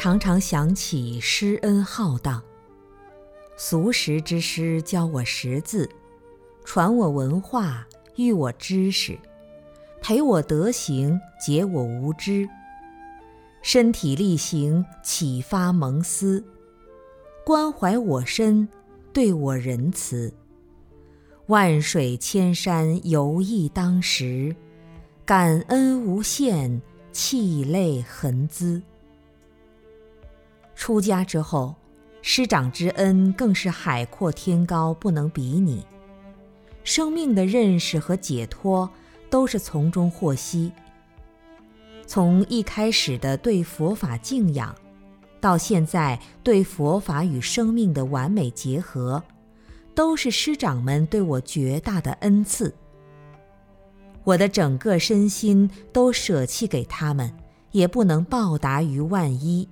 常常想起师恩浩荡。俗识之师教我识字，传我文化，育我知识，培我德行，解我无知。身体力行，启发蒙思，关怀我身，对我仁慈。万水千山犹忆当时，感恩无限，泣泪痕滋。出家之后，师长之恩更是海阔天高，不能比拟。生命的认识和解脱，都是从中获悉。从一开始的对佛法敬仰，到现在对佛法与生命的完美结合，都是师长们对我绝大的恩赐。我的整个身心都舍弃给他们，也不能报答于万一。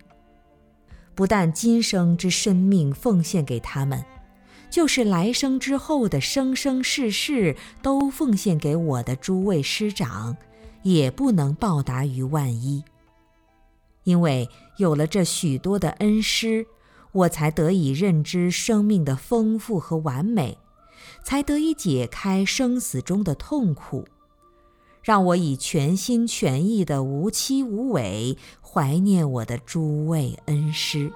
不但今生之生命奉献给他们，就是来生之后的生生世世都奉献给我的诸位师长。也不能报答于万一，因为有了这许多的恩师，我才得以认知生命的丰富和完美，才得以解开生死中的痛苦，让我以全心全意的无期无尾怀念我的诸位恩师。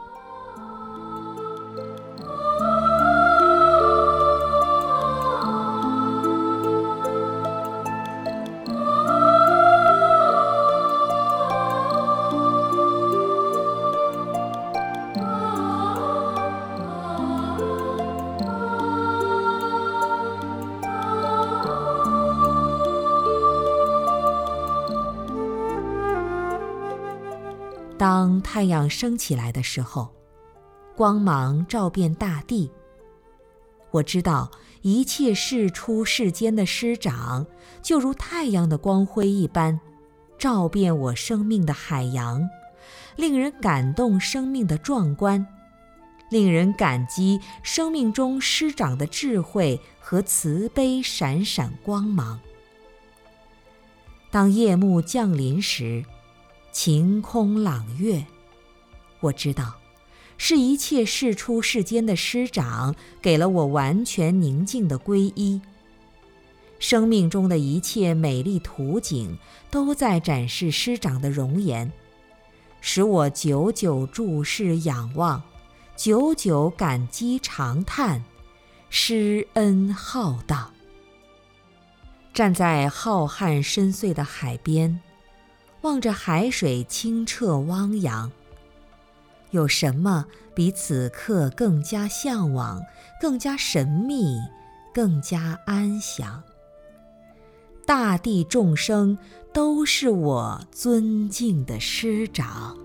当太阳升起来的时候，光芒照遍大地。我知道一切世出世间的师长，就如太阳的光辉一般，照遍我生命的海洋，令人感动生命的壮观，令人感激生命中师长的智慧和慈悲闪闪光芒。当夜幕降临时。晴空朗月，我知道，是一切世出世间的师长给了我完全宁静的皈依。生命中的一切美丽图景，都在展示师长的容颜，使我久久注视仰望，久久感激长叹，师恩浩荡。站在浩瀚深邃的海边。望着海水清澈汪洋，有什么比此刻更加向往、更加神秘、更加安详？大地众生都是我尊敬的师长。